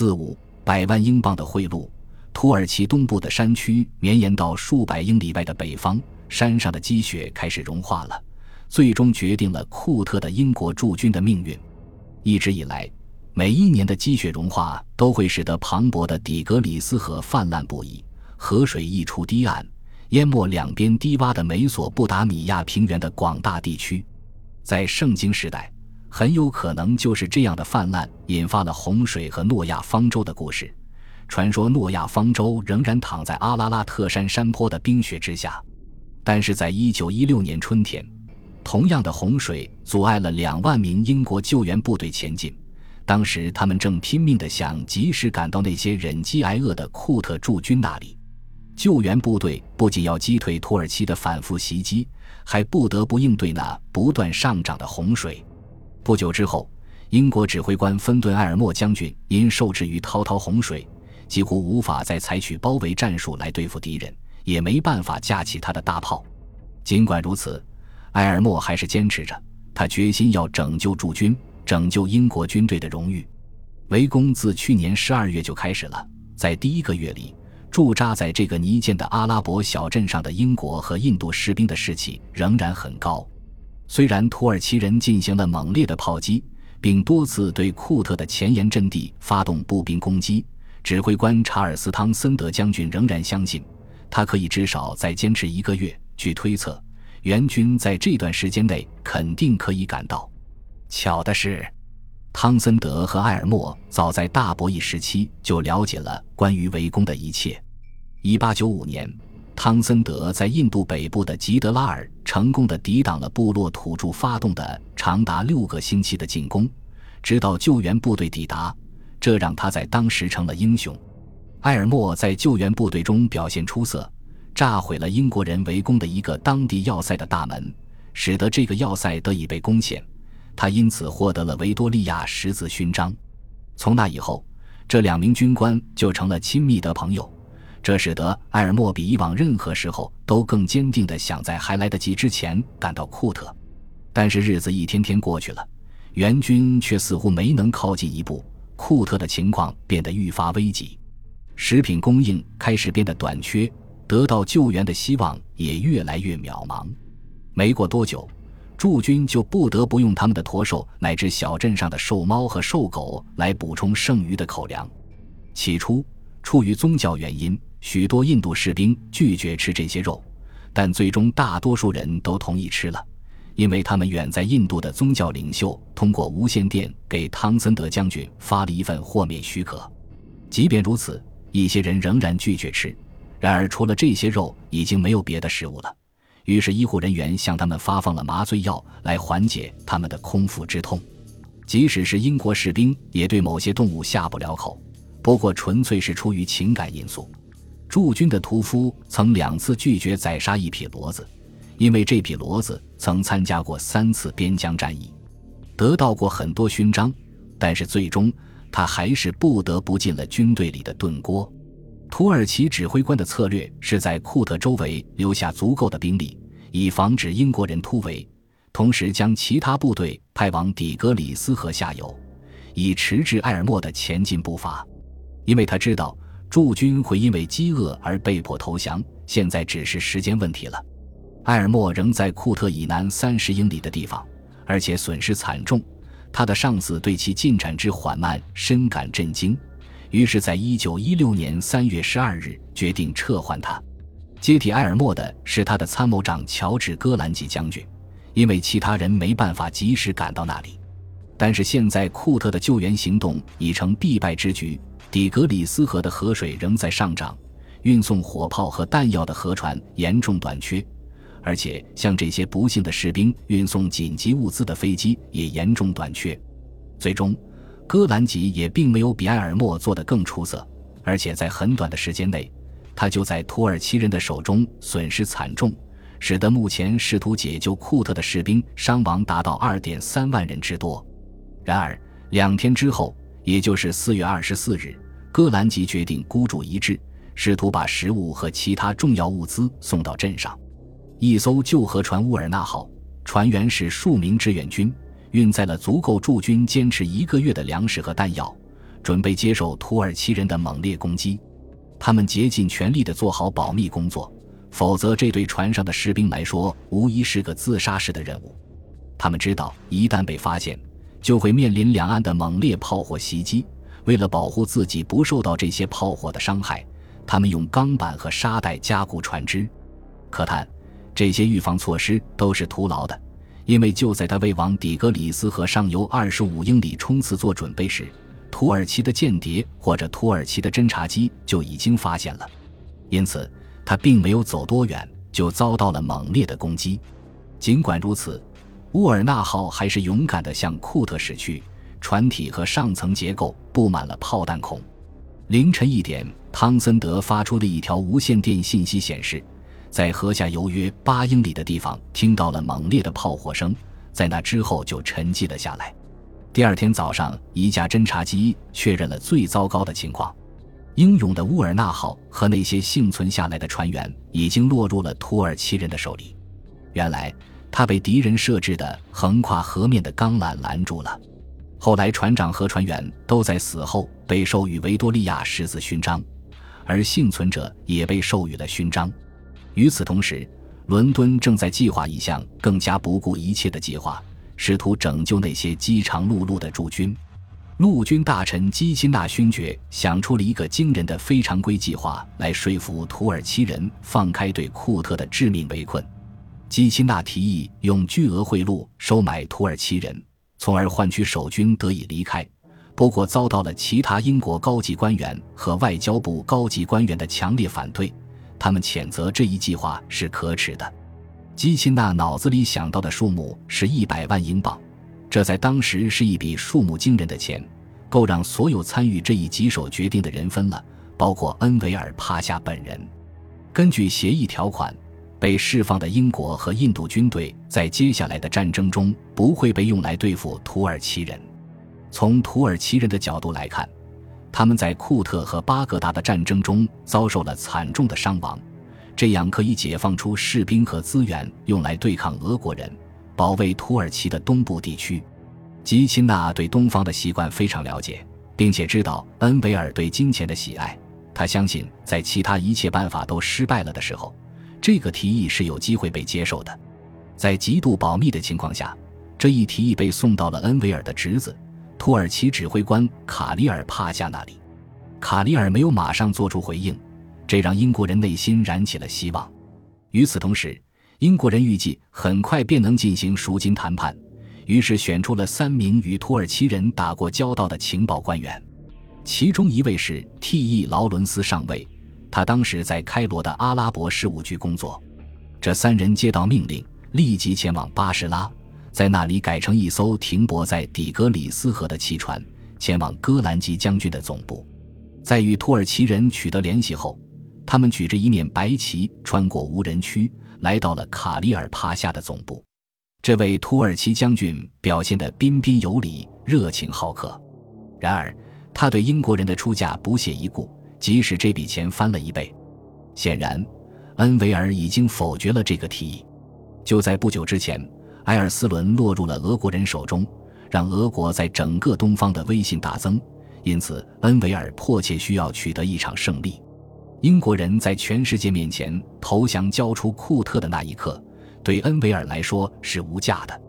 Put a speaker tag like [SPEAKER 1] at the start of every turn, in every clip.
[SPEAKER 1] 四五百万英镑的贿赂。土耳其东部的山区绵延到数百英里外的北方，山上的积雪开始融化了，最终决定了库特的英国驻军的命运。一直以来，每一年的积雪融化都会使得磅礴的底格里斯河泛滥不已，河水溢出堤岸，淹没两边低洼的美索不达米亚平原的广大地区。在圣经时代，很有可能就是这样的泛滥引发了洪水和诺亚方舟的故事。传说诺亚方舟仍然躺在阿拉拉特山山坡的冰雪之下，但是在一九一六年春天，同样的洪水阻碍了两万名英国救援部队前进。当时他们正拼命地想及时赶到那些忍饥挨饿的库特驻军那里。救援部队不仅要击退土耳其的反复袭击，还不得不应对那不断上涨的洪水。不久之后，英国指挥官芬顿·埃尔默将军因受制于滔滔洪水。几乎无法再采取包围战术来对付敌人，也没办法架起他的大炮。尽管如此，埃尔默还是坚持着，他决心要拯救驻军，拯救英国军队的荣誉。围攻自去年十二月就开始了，在第一个月里，驻扎在这个泥建的阿拉伯小镇上的英国和印度士兵的士气仍然很高。虽然土耳其人进行了猛烈的炮击，并多次对库特的前沿阵地发动步兵攻击。指挥官查尔斯·汤森德将军仍然相信，他可以至少再坚持一个月。据推测，援军在这段时间内肯定可以赶到。巧的是，汤森德和埃尔默早在大博弈时期就了解了关于围攻的一切。1895年，汤森德在印度北部的吉德拉尔成功的抵挡了部落土著发动的长达六个星期的进攻，直到救援部队抵达。这让他在当时成了英雄。埃尔默在救援部队中表现出色，炸毁了英国人围攻的一个当地要塞的大门，使得这个要塞得以被攻陷。他因此获得了维多利亚十字勋章。从那以后，这两名军官就成了亲密的朋友。这使得埃尔默比以往任何时候都更坚定地想在还来得及之前赶到库特。但是日子一天天过去了，援军却似乎没能靠近一步。库特的情况变得愈发危急，食品供应开始变得短缺，得到救援的希望也越来越渺茫。没过多久，驻军就不得不用他们的驼兽乃至小镇上的兽猫和兽狗来补充剩余的口粮。起初，出于宗教原因，许多印度士兵拒绝吃这些肉，但最终大多数人都同意吃了。因为他们远在印度的宗教领袖通过无线电给汤森德将军发了一份豁免许可，即便如此，一些人仍然拒绝吃。然而，除了这些肉，已经没有别的食物了。于是，医护人员向他们发放了麻醉药来缓解他们的空腹之痛。即使是英国士兵，也对某些动物下不了口，不过纯粹是出于情感因素。驻军的屠夫曾两次拒绝宰杀一匹骡子。因为这匹骡子曾参加过三次边疆战役，得到过很多勋章，但是最终他还是不得不进了军队里的炖锅。土耳其指挥官的策略是在库特周围留下足够的兵力，以防止英国人突围，同时将其他部队派往底格里斯河下游，以迟滞埃尔默的前进步伐。因为他知道驻军会因为饥饿而被迫投降，现在只是时间问题了。埃尔默仍在库特以南三十英里的地方，而且损失惨重。他的上司对其进展之缓慢深感震惊，于是，在一九一六年三月十二日决定撤换他。接替埃尔默的是他的参谋长乔治·戈兰吉将军，因为其他人没办法及时赶到那里。但是现在库特的救援行动已成必败之局，底格里斯河的河水仍在上涨，运送火炮和弹药的河船严重短缺。而且，向这些不幸的士兵运送紧急物资的飞机也严重短缺。最终，戈兰吉也并没有比埃尔默做得更出色，而且在很短的时间内，他就在土耳其人的手中损失惨重，使得目前试图解救库特的士兵伤亡达到二点三万人之多。然而，两天之后，也就是四月二十四日，戈兰吉决定孤注一掷，试图把食物和其他重要物资送到镇上。一艘旧河船“乌尔纳号”，船员是数名志愿军，运载了足够驻军坚持一个月的粮食和弹药。准备接受土耳其人的猛烈攻击。他们竭尽全力地做好保密工作，否则这对船上的士兵来说无疑是个自杀式的任务。他们知道，一旦被发现，就会面临两岸的猛烈炮火袭击。为了保护自己不受到这些炮火的伤害，他们用钢板和沙袋加固船只。可叹，这些预防措施都是徒劳的，因为就在他为往底格里斯河上游二十五英里冲刺做准备时，土耳其的间谍或者土耳其的侦察机就已经发现了。因此，他并没有走多远，就遭到了猛烈的攻击。尽管如此。乌尔纳号还是勇敢地向库特驶去，船体和上层结构布满了炮弹孔。凌晨一点，汤森德发出的一条无线电信息显示，在河下游约八英里的地方听到了猛烈的炮火声，在那之后就沉寂了下来。第二天早上，一架侦察机确认了最糟糕的情况：英勇的乌尔纳号和那些幸存下来的船员已经落入了土耳其人的手里。原来。他被敌人设置的横跨河面的钢缆拦住了。后来，船长和船员都在死后被授予维多利亚十字勋章，而幸存者也被授予了勋章。与此同时，伦敦正在计划一项更加不顾一切的计划，试图拯救那些饥肠辘辘的驻军。陆军大臣基辛纳勋爵想出了一个惊人的非常规计划，来说服土耳其人放开对库特的致命围困。基辛纳提议用巨额贿赂收买土耳其人，从而换取守军得以离开。不过，遭到了其他英国高级官员和外交部高级官员的强烈反对。他们谴责这一计划是可耻的。基辛纳脑子里想到的数目是一百万英镑，这在当时是一笔数目惊人的钱，够让所有参与这一棘手决定的人分了，包括恩维尔帕夏本人。根据协议条款。被释放的英国和印度军队在接下来的战争中不会被用来对付土耳其人。从土耳其人的角度来看，他们在库特和巴格达的战争中遭受了惨重的伤亡，这样可以解放出士兵和资源，用来对抗俄国人，保卫土耳其的东部地区。吉钦纳对东方的习惯非常了解，并且知道恩维尔对金钱的喜爱。他相信，在其他一切办法都失败了的时候。这个提议是有机会被接受的，在极度保密的情况下，这一提议被送到了恩维尔的侄子、土耳其指挥官卡里尔帕夏那里。卡里尔没有马上做出回应，这让英国人内心燃起了希望。与此同时，英国人预计很快便能进行赎金谈判，于是选出了三名与土耳其人打过交道的情报官员，其中一位是 T.E. 劳伦斯上尉。他当时在开罗的阿拉伯事务局工作。这三人接到命令，立即前往巴士拉，在那里改成一艘停泊在底格里斯河的汽船，前往戈兰吉将军的总部。在与土耳其人取得联系后，他们举着一面白旗，穿过无人区，来到了卡里尔帕夏的总部。这位土耳其将军表现得彬彬有礼、热情好客。然而，他对英国人的出价不屑一顾。即使这笔钱翻了一倍，显然，恩维尔已经否决了这个提议。就在不久之前，埃尔斯伦落入了俄国人手中，让俄国在整个东方的威信大增。因此，恩维尔迫切需要取得一场胜利。英国人在全世界面前投降交出库特的那一刻，对恩维尔来说是无价的。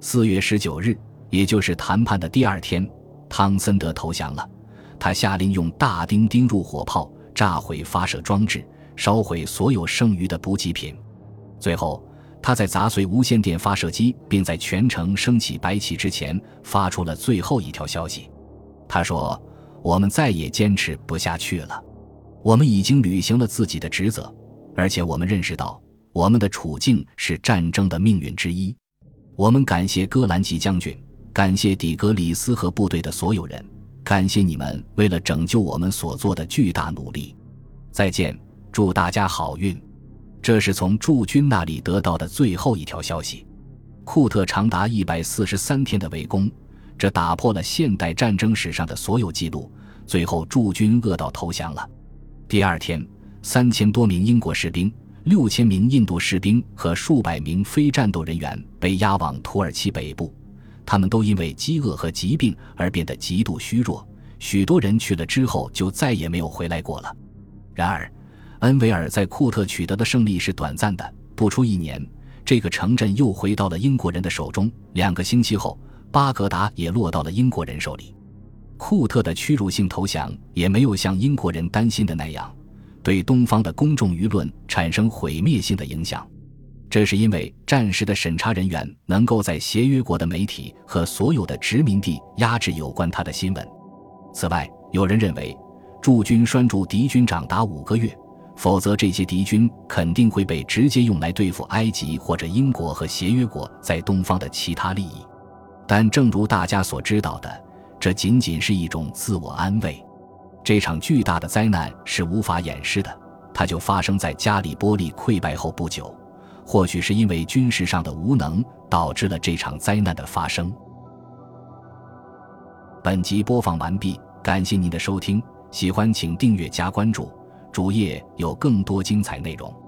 [SPEAKER 1] 四月十九日，也就是谈判的第二天，汤森德投降了。他下令用大钉钉入火炮炸毁发射装置，烧毁所有剩余的补给品。最后，他在砸碎无线电发射机，并在全城升起白旗之前，发出了最后一条消息。他说：“我们再也坚持不下去了，我们已经履行了自己的职责，而且我们认识到我们的处境是战争的命运之一。我们感谢戈兰吉将军，感谢底格里斯和部队的所有人。”感谢你们为了拯救我们所做的巨大努力，再见，祝大家好运。这是从驻军那里得到的最后一条消息。库特长达一百四十三天的围攻，这打破了现代战争史上的所有记录。最后，驻军饿到投降了。第二天，三千多名英国士兵、六千名印度士兵和数百名非战斗人员被押往土耳其北部。他们都因为饥饿和疾病而变得极度虚弱，许多人去了之后就再也没有回来过了。然而，恩维尔在库特取得的胜利是短暂的，不出一年，这个城镇又回到了英国人的手中。两个星期后，巴格达也落到了英国人手里。库特的屈辱性投降也没有像英国人担心的那样，对东方的公众舆论产生毁灭性的影响。这是因为战时的审查人员能够在协约国的媒体和所有的殖民地压制有关他的新闻。此外，有人认为驻军拴住敌军长达五个月。否则，这些敌军肯定会被直接用来对付埃及或者英国和协约国在东方的其他利益。但正如大家所知道的，这仅仅是一种自我安慰。这场巨大的灾难是无法掩饰的，它就发生在加里波利溃败后不久。或许是因为军事上的无能，导致了这场灾难的发生。本集播放完毕，感谢您的收听，喜欢请订阅加关注。主页有更多精彩内容。